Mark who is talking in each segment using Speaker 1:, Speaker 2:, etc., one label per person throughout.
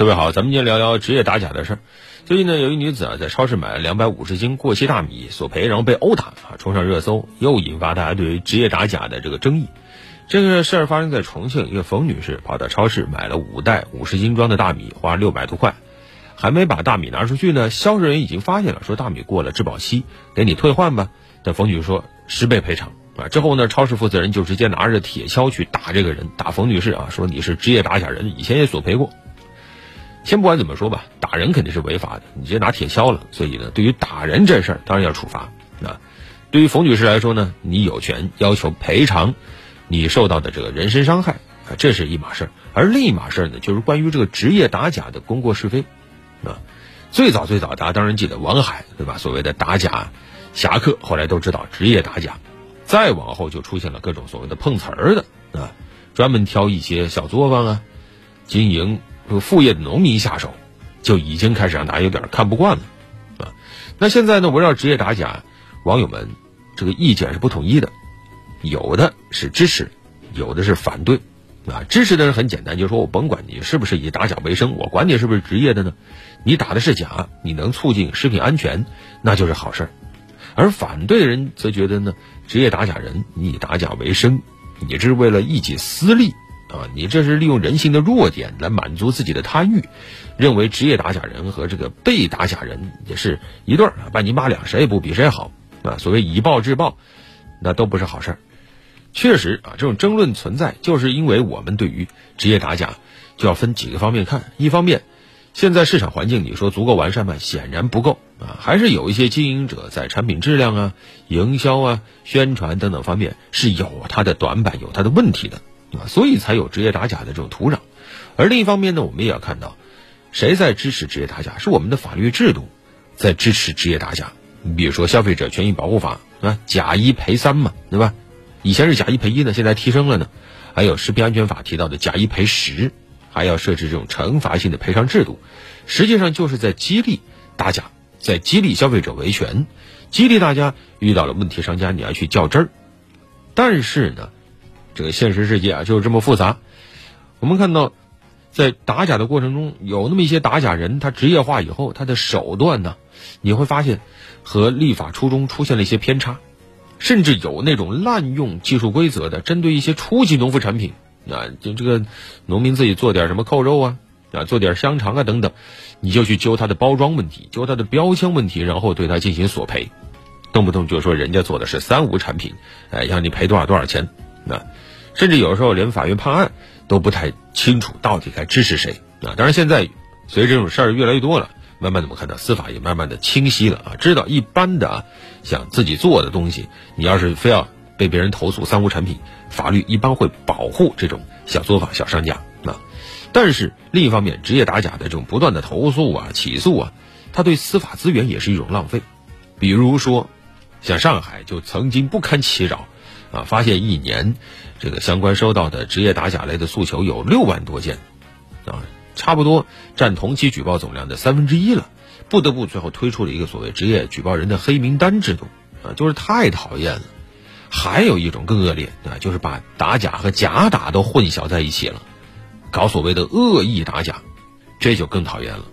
Speaker 1: 各位好，咱们今天聊聊职业打假的事儿。最近呢，有一女子啊在超市买了两百五十斤过期大米索赔，然后被殴打啊，冲上热搜，又引发大家对于职业打假的这个争议。这个事儿发生在重庆，一个冯女士跑到超市买了五袋五十斤装的大米，花六百多块，还没把大米拿出去呢，销售人员已经发现了，说大米过了质保期，给你退换吧。但冯女士说十倍赔偿啊。之后呢，超市负责人就直接拿着铁锹去打这个人，打冯女士啊，说你是职业打假人，以前也索赔过。先不管怎么说吧，打人肯定是违法的，你直接拿铁锹了。所以呢，对于打人这事儿，当然要处罚啊。对于冯女士来说呢，你有权要求赔偿你受到的这个人身伤害啊，这是一码事儿。而另一码事儿呢，就是关于这个职业打假的功过是非啊。最早最早，大家当然记得王海对吧？所谓的打假侠客，后来都知道职业打假。再往后就出现了各种所谓的碰瓷儿的啊，专门挑一些小作坊啊，经营。这个副业的农民下手，就已经开始让大家有点看不惯了，啊，那现在呢，围绕职业打假，网友们这个意见是不统一的，有的是支持，有的是反对，啊，支持的人很简单，就是说我甭管你是不是以打假为生，我管你是不是职业的呢，你打的是假，你能促进食品安全，那就是好事儿，而反对的人则觉得呢，职业打假人你以打假为生，你这是为了一己私利。啊，你这是利用人性的弱点来满足自己的贪欲，认为职业打假人和这个被打假人也是一对儿，半斤八两，谁也不比谁好啊。所谓以暴制暴，那都不是好事儿。确实啊，这种争论存在，就是因为我们对于职业打假就要分几个方面看。一方面，现在市场环境你说足够完善吗？显然不够啊，还是有一些经营者在产品质量啊、营销啊、宣传等等方面是有他的短板、有他的问题的。啊，所以才有职业打假的这种土壤，而另一方面呢，我们也要看到，谁在支持职业打假？是我们的法律制度在支持职业打假。你比如说《消费者权益保护法》啊，假一赔三嘛，对吧？以前是假一赔一呢，现在提升了呢。还有《食品安全法》提到的假一赔十，还要设置这种惩罚性的赔偿制度，实际上就是在激励打假，在激励消费者维权，激励大家遇到了问题商家你要去较真儿。但是呢？这个现实世界啊，就是这么复杂。我们看到，在打假的过程中，有那么一些打假人，他职业化以后，他的手段呢，你会发现和立法初衷出现了一些偏差，甚至有那种滥用技术规则的，针对一些初级农副产品啊，就这个农民自己做点什么扣肉啊，啊，做点香肠啊等等，你就去揪他的包装问题，揪他的标签问题，然后对他进行索赔，动不动就说人家做的是三无产品，哎，让你赔多少多少钱。那，甚至有时候连法院判案都不太清楚到底该支持谁啊！当然，现在随着这种事儿越来越多了，慢慢的我们看到司法也慢慢的清晰了啊，知道一般的啊，想自己做的东西，你要是非要被别人投诉三无产品，法律一般会保护这种小作坊、小商家啊。但是另一方面，职业打假的这种不断的投诉啊、起诉啊，它对司法资源也是一种浪费。比如说，像上海就曾经不堪其扰。啊，发现一年，这个相关收到的职业打假类的诉求有六万多件，啊，差不多占同期举报总量的三分之一了，不得不最后推出了一个所谓职业举报人的黑名单制度，啊，就是太讨厌了。还有一种更恶劣啊，就是把打假和假打都混淆在一起了，搞所谓的恶意打假，这就更讨厌了。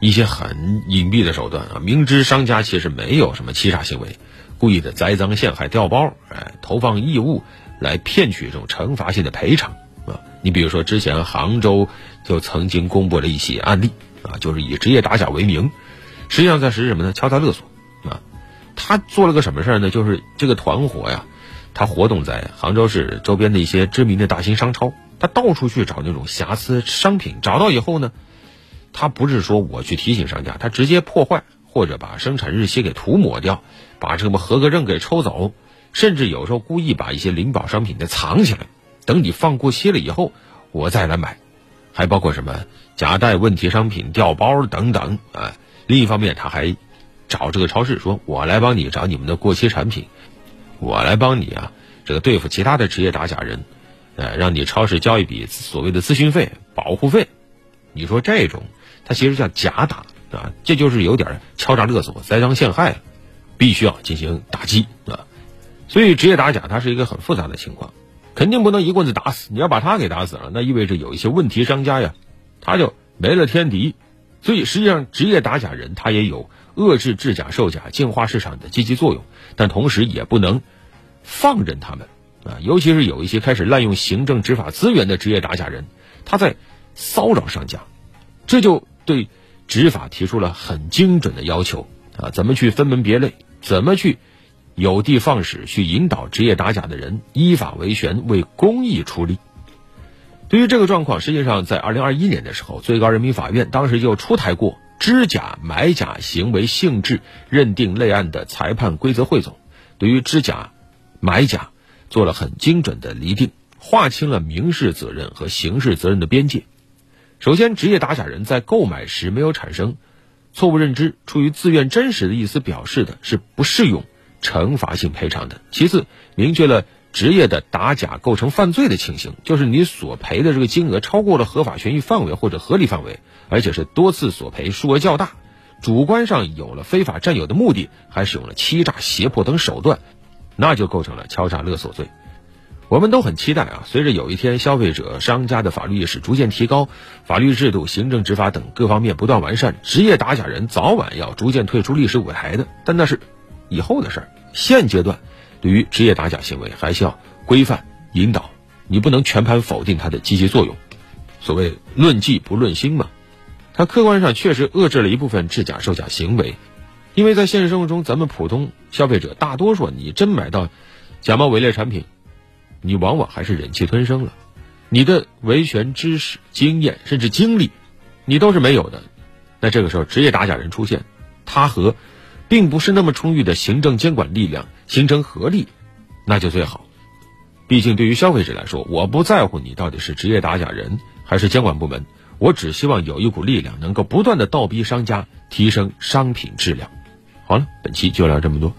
Speaker 1: 一些很隐蔽的手段啊，明知商家其实没有什么欺诈行为。故意的栽赃陷害、调包，哎，投放异物来骗取这种惩罚性的赔偿啊！你比如说，之前杭州就曾经公布了一起案例啊，就是以职业打假为名，实际上在实施什么呢？敲诈勒索啊！他做了个什么事儿呢？就是这个团伙呀，他活动在杭州市周边的一些知名的大型商超，他到处去找那种瑕疵商品，找到以后呢，他不是说我去提醒商家，他直接破坏。或者把生产日期给涂抹掉，把这个合格证给抽走，甚至有时候故意把一些灵宝商品给藏起来，等你放过期了以后，我再来买。还包括什么夹带问题商品、调包等等啊。另一方面，他还找这个超市说：“我来帮你找你们的过期产品，我来帮你啊，这个对付其他的职业打假人，呃，让你超市交一笔所谓的咨询费、保护费。”你说这种，它其实叫假打。啊，这就是有点敲诈勒索、栽赃陷害，必须要进行打击啊！所以职业打假它是一个很复杂的情况，肯定不能一棍子打死。你要把他给打死了，那意味着有一些问题商家呀，他就没了天敌，所以实际上职业打假人他也有遏制制假售假、净化市场的积极作用，但同时也不能放任他们啊，尤其是有一些开始滥用行政执法资源的职业打假人，他在骚扰商家，这就对执法提出了很精准的要求啊，怎么去分门别类，怎么去有的放矢，去引导职业打假的人依法维权，为公益出力。对于这个状况，实际上在二零二一年的时候，最高人民法院当时就出台过知假买假行为性质认定类案的裁判规则汇总，对于知假、买假做了很精准的厘定，划清了民事责任和刑事责任的边界。首先，职业打假人在购买时没有产生错误认知，出于自愿真实的意思表示的，是不适用惩罚性赔偿的。其次，明确了。职业的打假构成犯罪的情形，就是你索赔的这个金额超过了合法权益范围或者合理范围，而且是多次索赔数额较大，主观上有了非法占有的目的，还使用了欺诈、胁迫等手段，那就构成了敲诈勒索罪。我们都很期待啊，随着有一天消费者、商家的法律意识逐渐提高，法律制度、行政执法等各方面不断完善，职业打假人早晚要逐渐退出历史舞台的。但那是以后的事儿，现阶段。对于职业打假行为，还需要规范引导，你不能全盘否定它的积极作用。所谓“论迹不论心”嘛，它客观上确实遏制了一部分制假售假行为，因为在现实生活中，咱们普通消费者大多数，你真买到假冒伪劣产品，你往往还是忍气吞声了，你的维权知识、经验甚至经历，你都是没有的。那这个时候，职业打假人出现，他和并不是那么充裕的行政监管力量形成合力，那就最好。毕竟对于消费者来说，我不在乎你到底是职业打假人还是监管部门，我只希望有一股力量能够不断的倒逼商家提升商品质量。好了，本期就聊这么多。